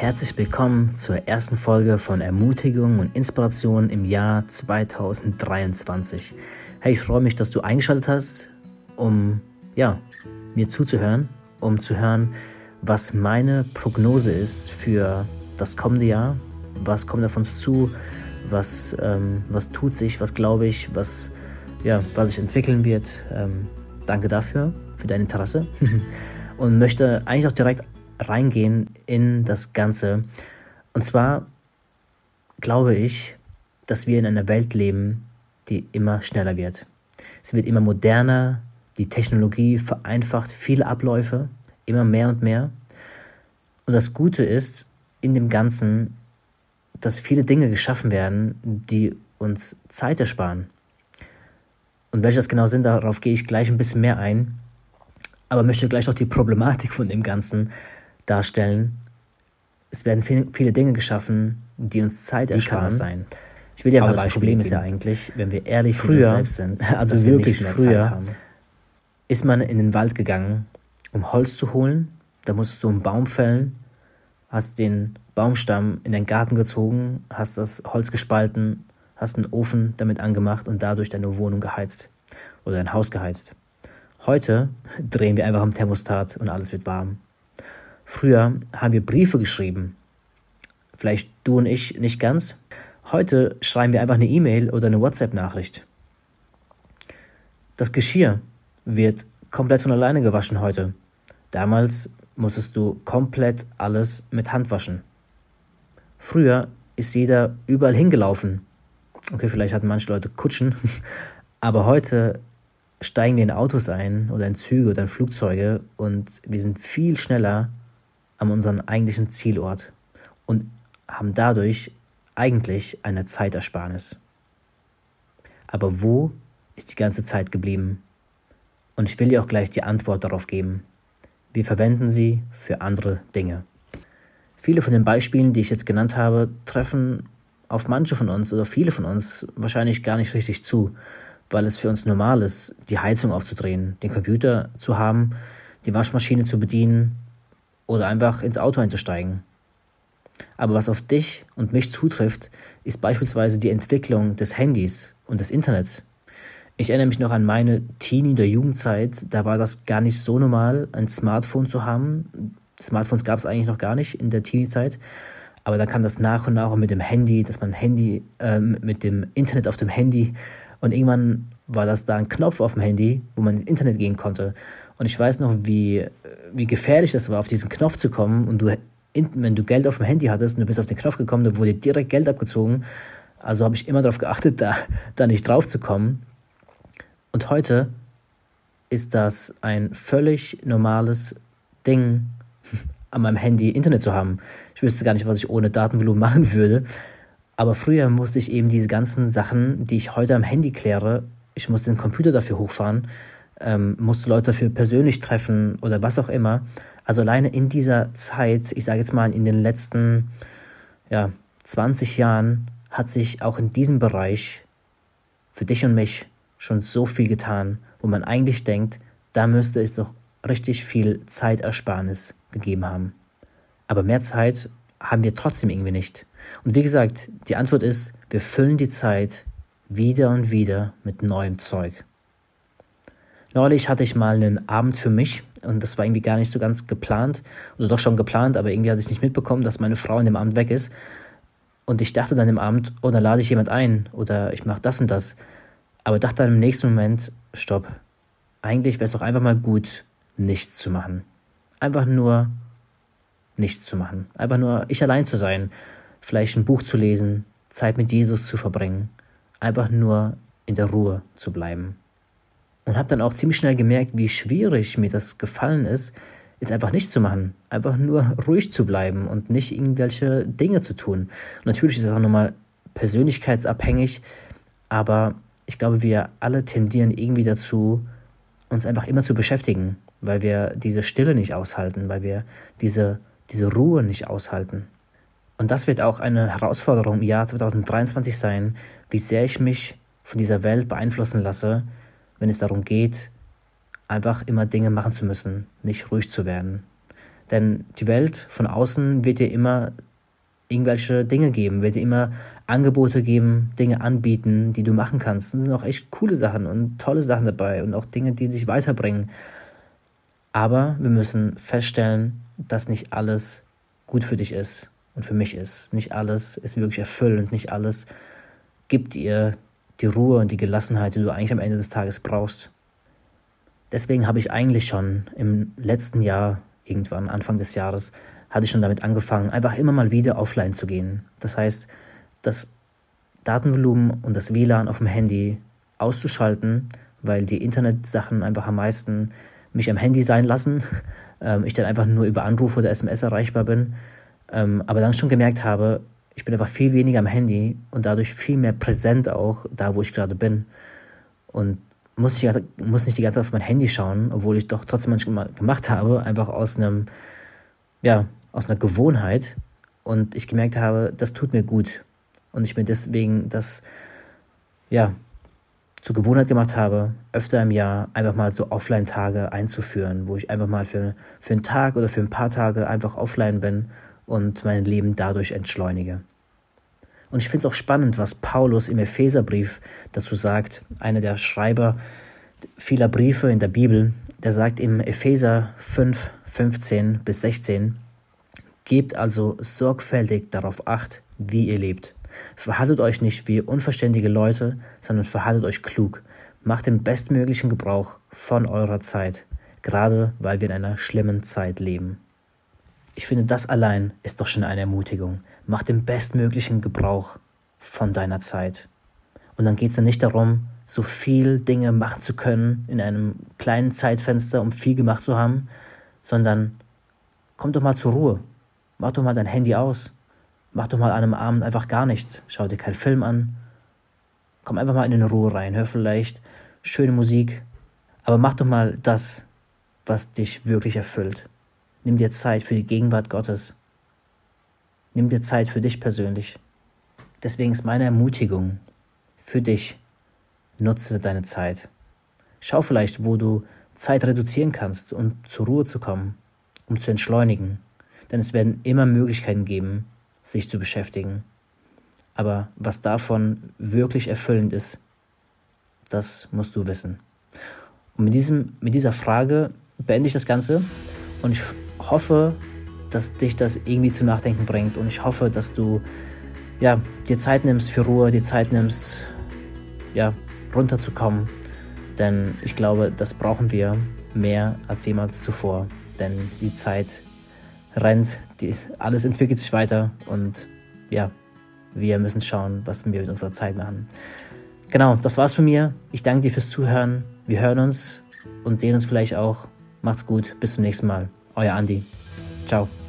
herzlich willkommen zur ersten Folge von Ermutigung und Inspiration im Jahr 2023. Hey, ich freue mich, dass du eingeschaltet hast, um ja, mir zuzuhören, um zu hören, was meine Prognose ist für das kommende Jahr, was kommt auf uns zu, was, ähm, was tut sich, was glaube ich, was, ja, was sich entwickeln wird. Ähm, danke dafür, für dein Interesse. Und möchte eigentlich auch direkt reingehen in das Ganze. Und zwar glaube ich, dass wir in einer Welt leben, die immer schneller wird. Sie wird immer moderner, die Technologie vereinfacht viele Abläufe, immer mehr und mehr. Und das Gute ist in dem Ganzen, dass viele Dinge geschaffen werden, die uns Zeit ersparen. Und welche das genau sind, darauf gehe ich gleich ein bisschen mehr ein. Aber möchte gleich auch die Problematik von dem Ganzen darstellen. Es werden viele, viele Dinge geschaffen, die uns Zeit ersparen. sein. Ich will dir aber das Problem ist ja eigentlich, wenn wir ehrlich früher selbst sind, also wirklich früher, ist man in den Wald gegangen, um Holz zu holen. Da musstest du einen Baum fällen, hast den Baumstamm in den Garten gezogen, hast das Holz gespalten, hast einen Ofen damit angemacht und dadurch deine Wohnung geheizt oder dein Haus geheizt. Heute drehen wir einfach am Thermostat und alles wird warm. Früher haben wir Briefe geschrieben. Vielleicht du und ich nicht ganz. Heute schreiben wir einfach eine E-Mail oder eine WhatsApp-Nachricht. Das Geschirr wird komplett von alleine gewaschen heute. Damals musstest du komplett alles mit Hand waschen. Früher ist jeder überall hingelaufen. Okay, vielleicht hatten manche Leute Kutschen, aber heute steigen wir in Autos ein oder in Züge oder in Flugzeuge und wir sind viel schneller an unseren eigentlichen Zielort und haben dadurch eigentlich eine Zeitersparnis. Aber wo ist die ganze Zeit geblieben? Und ich will dir auch gleich die Antwort darauf geben. Wir verwenden sie für andere Dinge. Viele von den Beispielen, die ich jetzt genannt habe, treffen auf manche von uns oder viele von uns wahrscheinlich gar nicht richtig zu, weil es für uns normal ist, die Heizung aufzudrehen, den Computer zu haben, die Waschmaschine zu bedienen oder einfach ins Auto einzusteigen. Aber was auf dich und mich zutrifft, ist beispielsweise die Entwicklung des Handys und des Internets. Ich erinnere mich noch an meine Teenie- oder Jugendzeit, da war das gar nicht so normal, ein Smartphone zu haben. Smartphones gab es eigentlich noch gar nicht in der Teenie-Zeit. Aber da kam das nach und nach mit dem Handy, dass man Handy, äh, mit dem Internet auf dem Handy und irgendwann war das da ein Knopf auf dem Handy, wo man ins Internet gehen konnte. Und ich weiß noch, wie, wie gefährlich das war, auf diesen Knopf zu kommen. Und du, wenn du Geld auf dem Handy hattest und du bist auf den Knopf gekommen, dann wurde direkt Geld abgezogen. Also habe ich immer darauf geachtet, da, da nicht drauf zu kommen. Und heute ist das ein völlig normales Ding, an meinem Handy Internet zu haben. Ich wüsste gar nicht, was ich ohne Datenvolumen machen würde. Aber früher musste ich eben diese ganzen Sachen, die ich heute am Handy kläre, ich musste den Computer dafür hochfahren ähm, musste Leute dafür persönlich treffen oder was auch immer. Also alleine in dieser Zeit, ich sage jetzt mal in den letzten ja, 20 Jahren, hat sich auch in diesem Bereich für dich und mich schon so viel getan, wo man eigentlich denkt, da müsste es doch richtig viel Zeitersparnis gegeben haben. Aber mehr Zeit haben wir trotzdem irgendwie nicht. Und wie gesagt, die Antwort ist, wir füllen die Zeit wieder und wieder mit neuem Zeug. Neulich hatte ich mal einen Abend für mich und das war irgendwie gar nicht so ganz geplant oder doch schon geplant, aber irgendwie hatte ich nicht mitbekommen, dass meine Frau in dem Abend weg ist. Und ich dachte dann im Abend, oh, dann lade ich jemand ein oder ich mache das und das. Aber dachte dann im nächsten Moment, stopp. Eigentlich wäre es doch einfach mal gut, nichts zu machen. Einfach nur nichts zu machen. Einfach nur ich allein zu sein. Vielleicht ein Buch zu lesen, Zeit mit Jesus zu verbringen. Einfach nur in der Ruhe zu bleiben. Und habe dann auch ziemlich schnell gemerkt, wie schwierig mir das gefallen ist, jetzt einfach nichts zu machen. Einfach nur ruhig zu bleiben und nicht irgendwelche Dinge zu tun. Und natürlich ist das auch nochmal persönlichkeitsabhängig, aber ich glaube, wir alle tendieren irgendwie dazu, uns einfach immer zu beschäftigen, weil wir diese Stille nicht aushalten, weil wir diese, diese Ruhe nicht aushalten. Und das wird auch eine Herausforderung im Jahr 2023 sein, wie sehr ich mich von dieser Welt beeinflussen lasse, wenn es darum geht, einfach immer Dinge machen zu müssen, nicht ruhig zu werden. Denn die Welt von außen wird dir immer irgendwelche Dinge geben, wird dir immer Angebote geben, Dinge anbieten, die du machen kannst. Und es sind auch echt coole Sachen und tolle Sachen dabei und auch Dinge, die dich weiterbringen. Aber wir müssen feststellen, dass nicht alles gut für dich ist und für mich ist. Nicht alles ist wirklich erfüllend, nicht alles gibt dir die Ruhe und die Gelassenheit, die du eigentlich am Ende des Tages brauchst. Deswegen habe ich eigentlich schon im letzten Jahr, irgendwann Anfang des Jahres, hatte ich schon damit angefangen, einfach immer mal wieder offline zu gehen. Das heißt, das Datenvolumen und das WLAN auf dem Handy auszuschalten, weil die Internetsachen einfach am meisten mich am Handy sein lassen. Ähm, ich dann einfach nur über Anrufe oder SMS erreichbar bin. Ähm, aber dann schon gemerkt habe, ich bin einfach viel weniger am Handy und dadurch viel mehr präsent auch da, wo ich gerade bin. Und muss nicht, muss nicht die ganze Zeit auf mein Handy schauen, obwohl ich doch trotzdem manchmal gemacht habe, einfach aus einem, ja, aus einer Gewohnheit. Und ich gemerkt habe, das tut mir gut und ich mir deswegen das, ja, zur Gewohnheit gemacht habe, öfter im Jahr einfach mal so Offline-Tage einzuführen, wo ich einfach mal für, für einen Tag oder für ein paar Tage einfach offline bin und mein Leben dadurch entschleunige. Und ich finde es auch spannend, was Paulus im Epheserbrief dazu sagt. Einer der Schreiber vieler Briefe in der Bibel, der sagt im Epheser 5, 15 bis 16, Gebt also sorgfältig darauf acht, wie ihr lebt Verhaltet euch nicht wie unverständige Leute, sondern verhaltet euch klug. Macht den bestmöglichen Gebrauch von eurer Zeit, gerade weil wir in einer schlimmen Zeit leben. Ich finde, das allein ist doch schon eine Ermutigung. Mach den bestmöglichen Gebrauch von deiner Zeit. Und dann geht es dann nicht darum, so viel Dinge machen zu können in einem kleinen Zeitfenster, um viel gemacht zu haben, sondern komm doch mal zur Ruhe. Mach doch mal dein Handy aus. Mach doch mal an einem Abend einfach gar nichts. Schau dir keinen Film an. Komm einfach mal in den Ruhe rein. Hör vielleicht schöne Musik. Aber mach doch mal das, was dich wirklich erfüllt. Nimm dir Zeit für die Gegenwart Gottes. Nimm dir Zeit für dich persönlich. Deswegen ist meine Ermutigung für dich, nutze deine Zeit. Schau vielleicht, wo du Zeit reduzieren kannst, um zur Ruhe zu kommen, um zu entschleunigen. Denn es werden immer Möglichkeiten geben, sich zu beschäftigen. Aber was davon wirklich erfüllend ist, das musst du wissen. Und mit, diesem, mit dieser Frage beende ich das Ganze und ich hoffe, dass dich das irgendwie zum Nachdenken bringt und ich hoffe, dass du ja, dir Zeit nimmst für Ruhe, dir Zeit nimmst, ja, runterzukommen. Denn ich glaube, das brauchen wir mehr als jemals zuvor. Denn die Zeit rennt, die, alles entwickelt sich weiter und ja, wir müssen schauen, was wir mit unserer Zeit machen. Genau, das war's von mir. Ich danke dir fürs Zuhören. Wir hören uns und sehen uns vielleicht auch. Macht's gut, bis zum nächsten Mal. 我系 Andy，就。Ciao